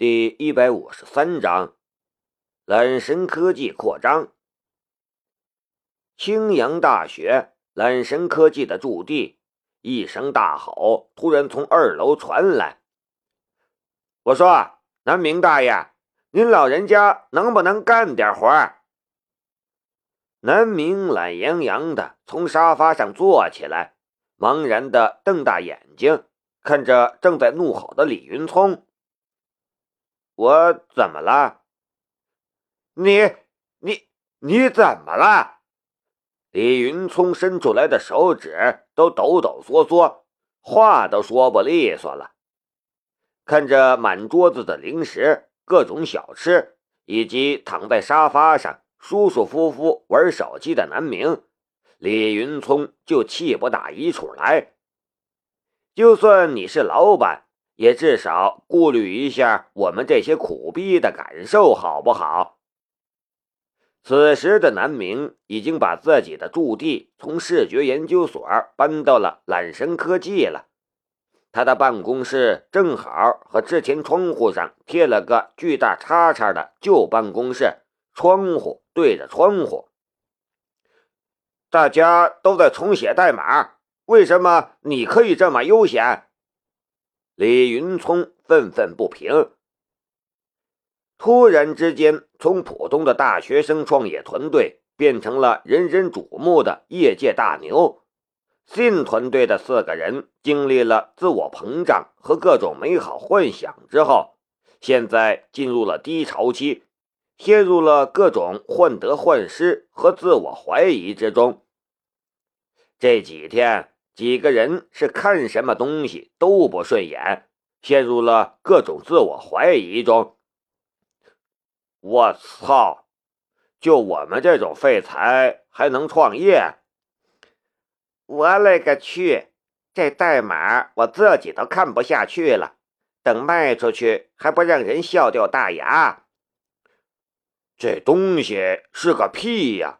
第一百五十三章，揽神科技扩张。青阳大学揽神科技的驻地，一声大吼突然从二楼传来。我说：“南明大爷，您老人家能不能干点活？”南明懒洋洋的从沙发上坐起来，茫然的瞪大眼睛看着正在怒吼的李云聪。我怎么了？你你你怎么了？李云聪伸出来的手指都抖抖嗦嗦，话都说不利索了。看着满桌子的零食、各种小吃，以及躺在沙发上舒舒服服玩手机的南明，李云聪就气不打一处来。就算你是老板。也至少顾虑一下我们这些苦逼的感受，好不好？此时的南明已经把自己的驻地从视觉研究所搬到了揽神科技了，他的办公室正好和之前窗户上贴了个巨大叉叉的旧办公室，窗户对着窗户。大家都在重写代码，为什么你可以这么悠闲？李云聪愤愤不平。突然之间，从普通的大学生创业团队变成了人人瞩目的业界大牛。信团队的四个人经历了自我膨胀和各种美好幻想之后，现在进入了低潮期，陷入了各种患得患失和自我怀疑之中。这几天。几个人是看什么东西都不顺眼，陷入了各种自我怀疑中。我操！就我们这种废材还能创业？我勒个去！这代码我自己都看不下去了，等卖出去还不让人笑掉大牙？这东西是个屁呀！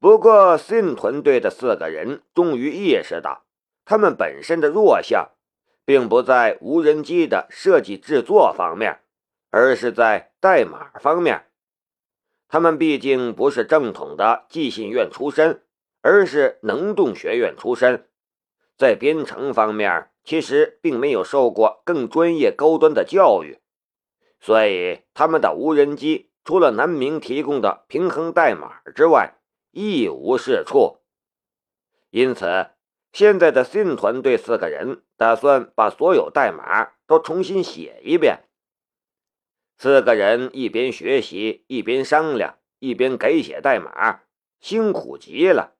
不过，信团队的四个人终于意识到，他们本身的弱项，并不在无人机的设计制作方面，而是在代码方面。他们毕竟不是正统的寄信院出身，而是能动学院出身，在编程方面其实并没有受过更专业高端的教育，所以他们的无人机除了南明提供的平衡代码之外，一无是处，因此，现在的信团队四个人打算把所有代码都重新写一遍。四个人一边学习，一边商量，一边改写代码，辛苦极了。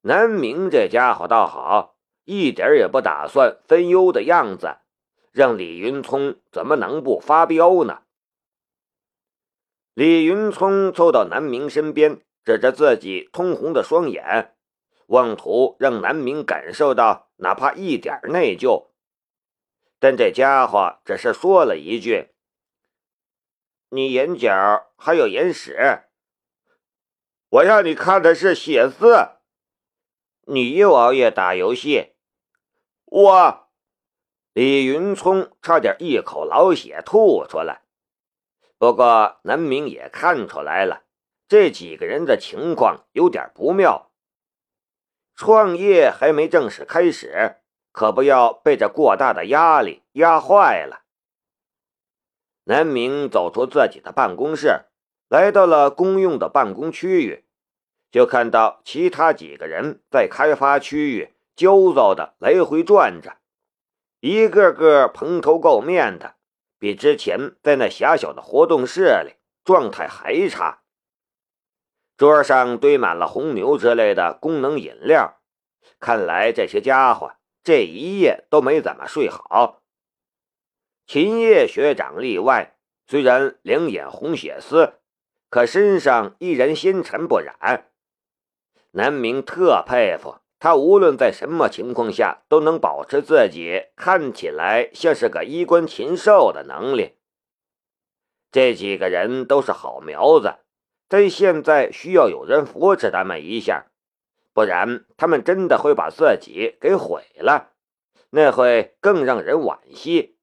南明这家伙倒好，一点也不打算分忧的样子，让李云聪怎么能不发飙呢？李云聪凑到南明身边。指着自己通红的双眼，妄图让南明感受到哪怕一点内疚，但这家伙只是说了一句：“你眼角还有眼屎。”我让你看的是血丝。你又熬夜打游戏，我李云聪差点一口老血吐出来。不过南明也看出来了。这几个人的情况有点不妙，创业还没正式开始，可不要被这过大的压力压坏了。南明走出自己的办公室，来到了公用的办公区域，就看到其他几个人在开发区域焦躁的来回转着，一个个蓬头垢面的，比之前在那狭小的活动室里状态还差。桌上堆满了红牛之类的功能饮料，看来这些家伙这一夜都没怎么睡好。秦叶学长例外，虽然两眼红血丝，可身上依然纤尘不染。南明特佩服他，无论在什么情况下都能保持自己看起来像是个衣冠禽兽的能力。这几个人都是好苗子。但现在需要有人扶持他们一下，不然他们真的会把自己给毁了，那会更让人惋惜。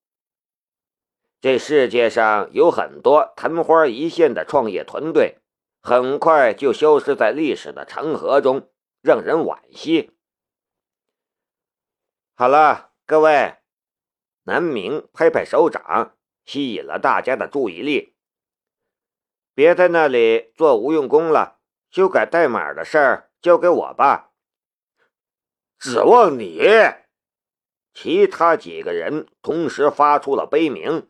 这世界上有很多昙花一现的创业团队，很快就消失在历史的长河中，让人惋惜。好了，各位，南明拍拍手掌，吸引了大家的注意力。别在那里做无用功了，修改代码的事儿交给我吧。指望你？其他几个人同时发出了悲鸣。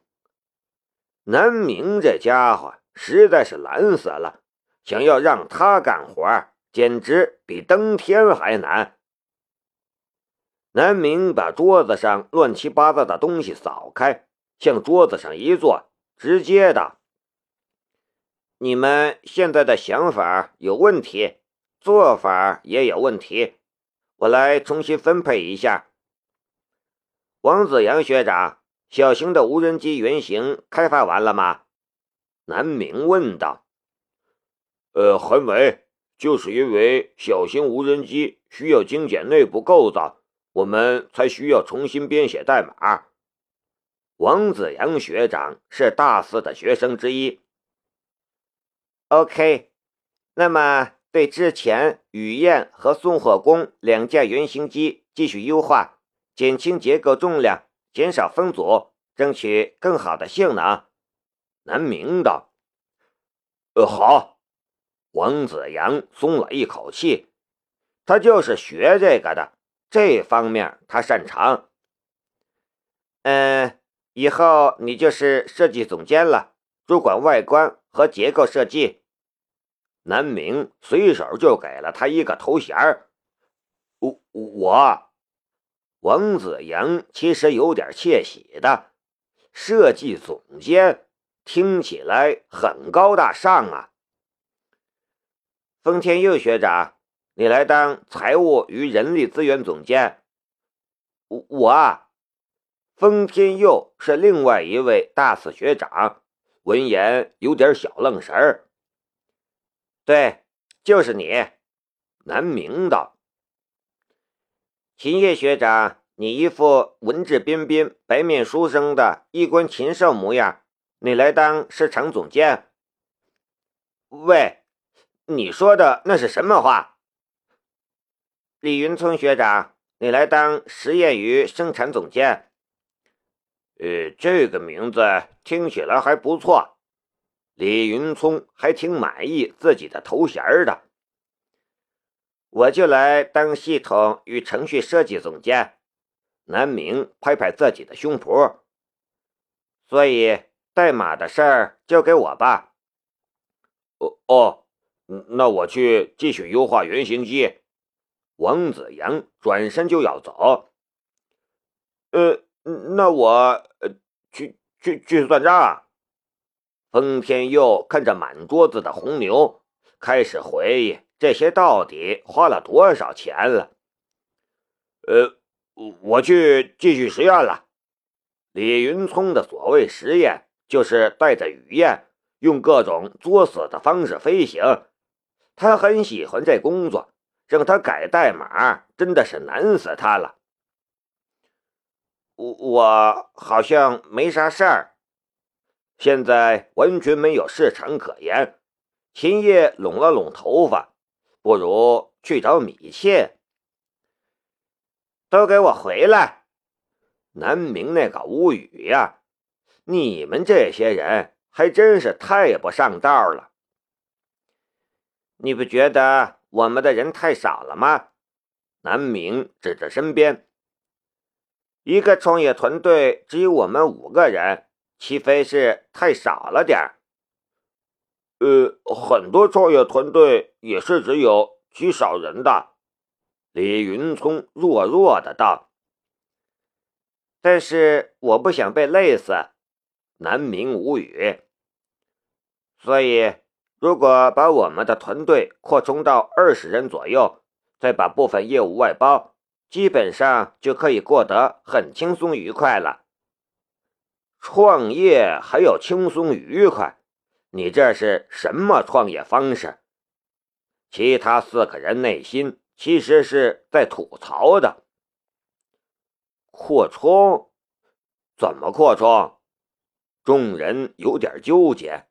南明这家伙实在是懒死了，想要让他干活，简直比登天还难。南明把桌子上乱七八糟的东西扫开，向桌子上一坐，直接的：“你们现在的想法有问题，做法也有问题，我来重新分配一下。”王子阳学长。小型的无人机原型开发完了吗？南明问道。呃，还没，就是因为小型无人机需要精简内部构造，我们才需要重新编写代码。王子阳学长是大四的学生之一。OK，那么对之前雨燕和送火工两架原型机继续优化，减轻结构重量。减少分组，争取更好的性能。南明道：“呃，好。”王子阳松了一口气，他就是学这个的，这方面他擅长。嗯，以后你就是设计总监了，主管外观和结构设计。南明随手就给了他一个头衔儿。我我。王子阳其实有点窃喜的，设计总监听起来很高大上啊。丰天佑学长，你来当财务与人力资源总监。我我啊，丰天佑是另外一位大四学长，闻言有点小愣神儿。对，就是你，南明道。秦叶学长，你一副文质彬彬、白面书生的衣冠禽兽模样，你来当市场总监？喂，你说的那是什么话？李云聪学长，你来当实验与生产总监？呃，这个名字听起来还不错。李云聪还挺满意自己的头衔的。我就来当系统与程序设计总监。南明拍拍自己的胸脯，所以代码的事儿交给我吧。哦哦，那我去继续优化原型机。王子阳转身就要走。呃，那我呃去去去算账。封天佑看着满桌子的红牛，开始回忆。这些到底花了多少钱了？呃，我去继续实验了。李云聪的所谓实验，就是带着雨燕，用各种作死的方式飞行。他很喜欢这工作，让他改代码真的是难死他了。我我好像没啥事儿，现在完全没有市场可言。秦叶拢了拢头发。不如去找米线。都给我回来！南明那个无语呀，你们这些人还真是太不上道了。你不觉得我们的人太少了吗？南明指着身边，一个创业团队只有我们五个人，岂非是太少了点儿？呃，很多创业团队也是只有极少人的。李云聪弱弱的道：“但是我不想被累死。”南明无语。所以，如果把我们的团队扩充到二十人左右，再把部分业务外包，基本上就可以过得很轻松愉快了。创业还要轻松愉快？你这是什么创业方式？其他四个人内心其实是在吐槽的。扩充？怎么扩充？众人有点纠结。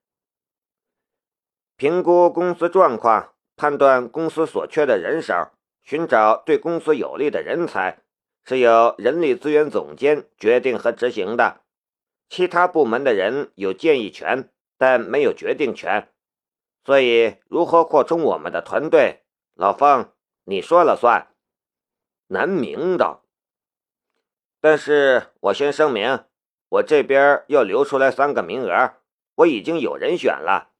评估公司状况，判断公司所缺的人手，寻找对公司有利的人才，是由人力资源总监决定和执行的。其他部门的人有建议权，但没有决定权。所以，如何扩充我们的团队，老方，你说了算。南明道。但是我先声明，我这边要留出来三个名额，我已经有人选了。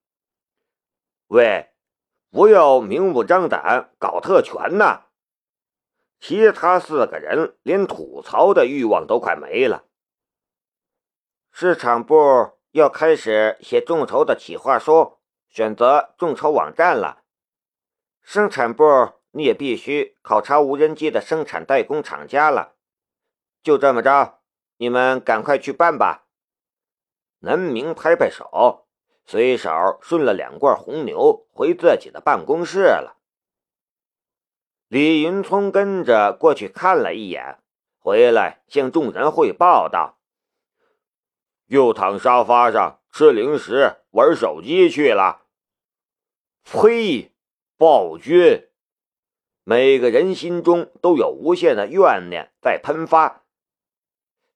喂，不要明目张胆搞特权呐！其他四个人连吐槽的欲望都快没了。市场部要开始写众筹的企划书，选择众筹网站了。生产部你也必须考察无人机的生产代工厂家了。就这么着，你们赶快去办吧。南明拍拍手。随手顺了两罐红牛，回自己的办公室了。李云聪跟着过去看了一眼，回来向众人汇报道：“又躺沙发上吃零食、玩手机去了。”呸！暴君！每个人心中都有无限的怨念在喷发，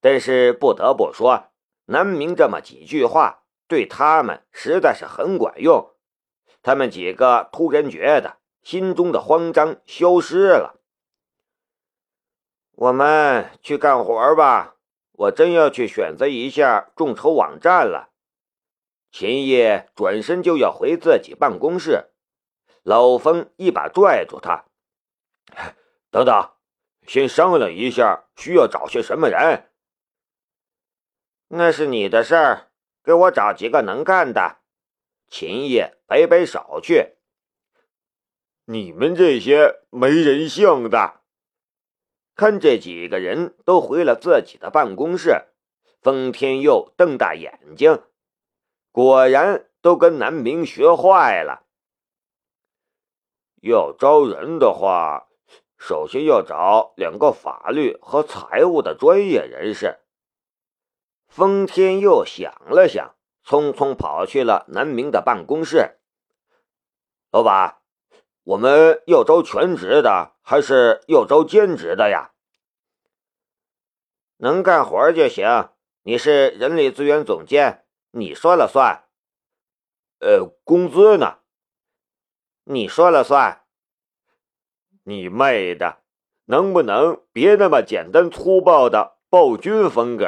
但是不得不说，南明这么几句话。对他们实在是很管用，他们几个突然觉得心中的慌张消失了。我们去干活吧，我真要去选择一下众筹网站了。秦叶转身就要回自己办公室，老冯一把拽住他：“等等，先商量一下，需要找些什么人？那是你的事儿。”给我找几个能干的，秦叶摆摆手去。你们这些没人性的！看这几个人都回了自己的办公室，封天佑瞪大眼睛，果然都跟南明学坏了。要招人的话，首先要找两个法律和财务的专业人士。封天佑想了想，匆匆跑去了南明的办公室。老板，我们要招全职的，还是要招兼职的呀？能干活就行。你是人力资源总监，你说了算。呃，工资呢？你说了算。你妹的，能不能别那么简单粗暴的暴君风格？